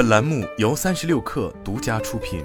本栏目由三十六氪独家出品。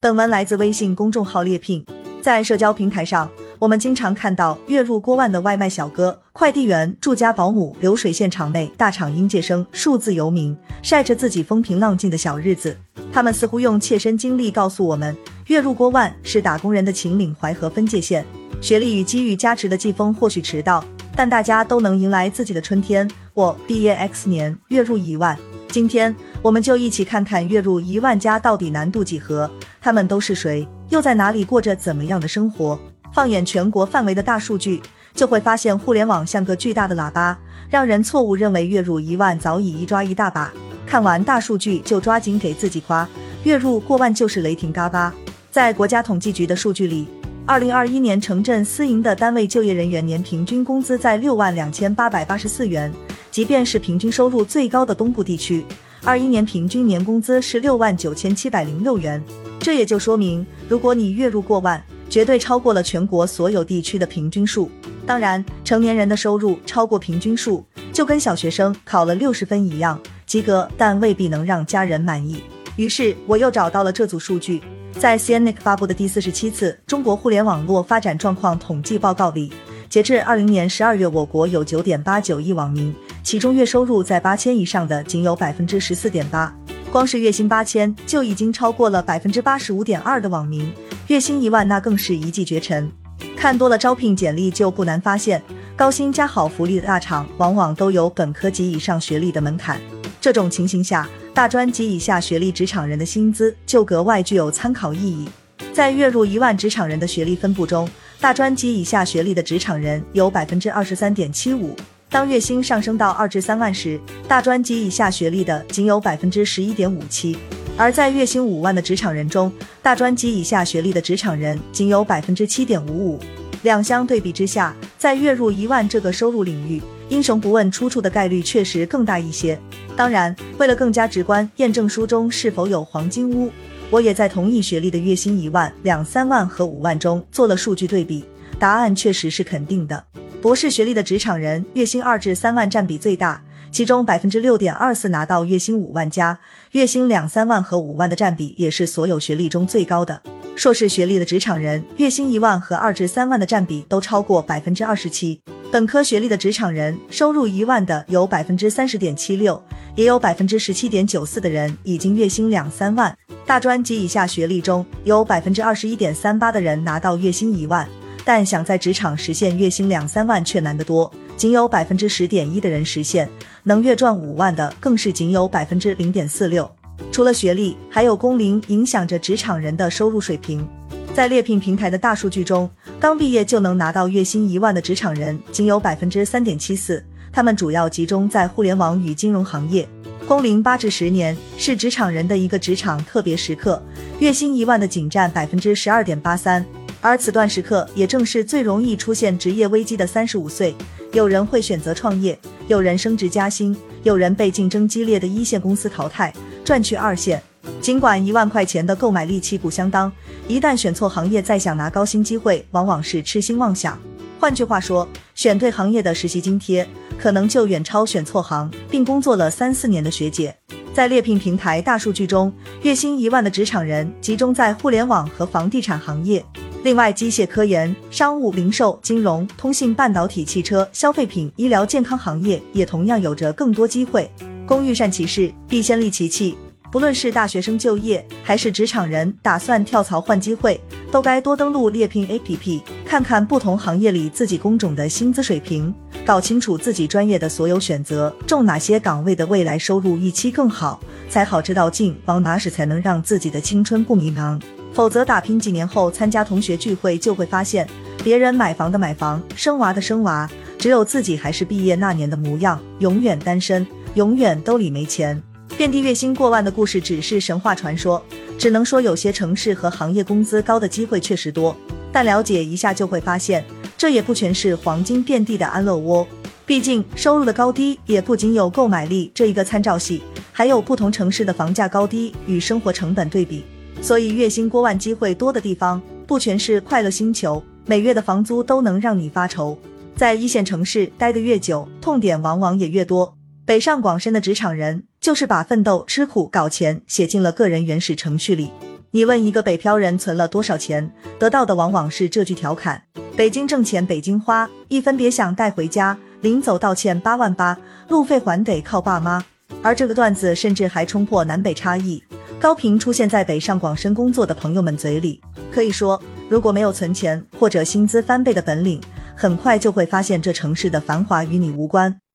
本文来自微信公众号猎聘。在社交平台上，我们经常看到月入过万的外卖小哥、快递员、住家保姆、流水线厂内大厂应届生、数字游民，晒着自己风平浪静的小日子。他们似乎用切身经历告诉我们，月入过万是打工人的秦岭淮河分界线。学历与机遇加持的季风或许迟到。但大家都能迎来自己的春天。我毕业 X 年，月入一万。今天我们就一起看看月入一万家到底难度几何，他们都是谁，又在哪里过着怎么样的生活？放眼全国范围的大数据，就会发现互联网像个巨大的喇叭，让人错误认为月入一万早已一抓一大把。看完大数据就抓紧给自己夸，月入过万就是雷霆嘎巴。在国家统计局的数据里。二零二一年，城镇私营的单位就业人员年平均工资在六万两千八百八十四元，即便是平均收入最高的东部地区，二一年平均年工资是六万九千七百零六元。这也就说明，如果你月入过万，绝对超过了全国所有地区的平均数。当然，成年人的收入超过平均数，就跟小学生考了六十分一样，及格，但未必能让家人满意。于是，我又找到了这组数据。在 CNIC 发布的第四十七次中国互联网络发展状况统计报告里，截至二零年十二月，我国有九点八九亿网民，其中月收入在八千以上的仅有百分之十四点八。光是月薪八千就已经超过了百分之八十五点二的网民，月薪一万那更是一骑绝尘。看多了招聘简历，就不难发现，高薪加好福利的大厂往往都有本科及以上学历的门槛。这种情形下，大专及以下学历职场人的薪资就格外具有参考意义。在月入一万职场人的学历分布中，大专及以下学历的职场人有百分之二十三点七五。当月薪上升到二至三万时，大专及以下学历的仅有百分之十一点五七。而在月薪五万的职场人中，大专及以下学历的职场人仅有百分之七点五五。两相对比之下，在月入一万这个收入领域，英雄不问出处的概率确实更大一些。当然，为了更加直观验证书中是否有黄金屋，我也在同一学历的月薪一万、两三万和五万中做了数据对比，答案确实是肯定的。博士学历的职场人月薪二至三万占比最大，其中百分之六点二四拿到月薪五万加，月薪两三万和五万的占比也是所有学历中最高的。硕士学历的职场人月薪一万和二至三万的占比都超过百分之二十七，本科学历的职场人收入一万的有百分之三十点七六。也有百分之十七点九四的人已经月薪两三万，大专及以下学历中有百分之二十一点三八的人拿到月薪一万，但想在职场实现月薪两三万却难得多，仅有百分之十点一的人实现，能月赚五万的更是仅有百分之零点四六。除了学历，还有工龄影响着职场人的收入水平。在猎聘平台的大数据中，刚毕业就能拿到月薪一万的职场人仅有百分之三点七四。他们主要集中在互联网与金融行业，工龄八至十年是职场人的一个职场特别时刻，月薪一万的仅占百分之十二点八三。而此段时刻也正是最容易出现职业危机的三十五岁，有人会选择创业，有人升职加薪，有人被竞争激烈的一线公司淘汰，转去二线。尽管一万块钱的购买力旗鼓相当，一旦选错行业，再想拿高薪机会，往往是痴心妄想。换句话说，选对行业的实习津贴。可能就远超选错行并工作了三四年的学姐。在猎聘平台大数据中，月薪一万的职场人集中在互联网和房地产行业。另外，机械科研、商务、零售、金融、通信、半导体、汽车、消费品、医疗健康行业也同样有着更多机会。工欲善其事，必先利其器。不论是大学生就业，还是职场人打算跳槽换机会，都该多登录猎聘 APP，看看不同行业里自己工种的薪资水平，搞清楚自己专业的所有选择中哪些岗位的未来收入预期更好，才好知道进往哪使才能让自己的青春不迷茫。否则打拼几年后参加同学聚会，就会发现别人买房的买房，生娃的生娃，只有自己还是毕业那年的模样，永远单身，永远兜里没钱。遍地月薪过万的故事只是神话传说，只能说有些城市和行业工资高的机会确实多，但了解一下就会发现，这也不全是黄金遍地的安乐窝。毕竟收入的高低也不仅有购买力这一个参照系，还有不同城市的房价高低与生活成本对比。所以月薪过万机会多的地方，不全是快乐星球，每月的房租都能让你发愁。在一线城市待得越久，痛点往往也越多。北上广深的职场人，就是把奋斗、吃苦、搞钱写进了个人原始程序里。你问一个北漂人存了多少钱，得到的往往是这句调侃：北京挣钱北京花，一分别想带回家，临走道歉八万八，路费还得靠爸妈。而这个段子甚至还冲破南北差异，高频出现在北上广深工作的朋友们嘴里。可以说，如果没有存钱或者薪资翻倍的本领，很快就会发现这城市的繁华与你无关。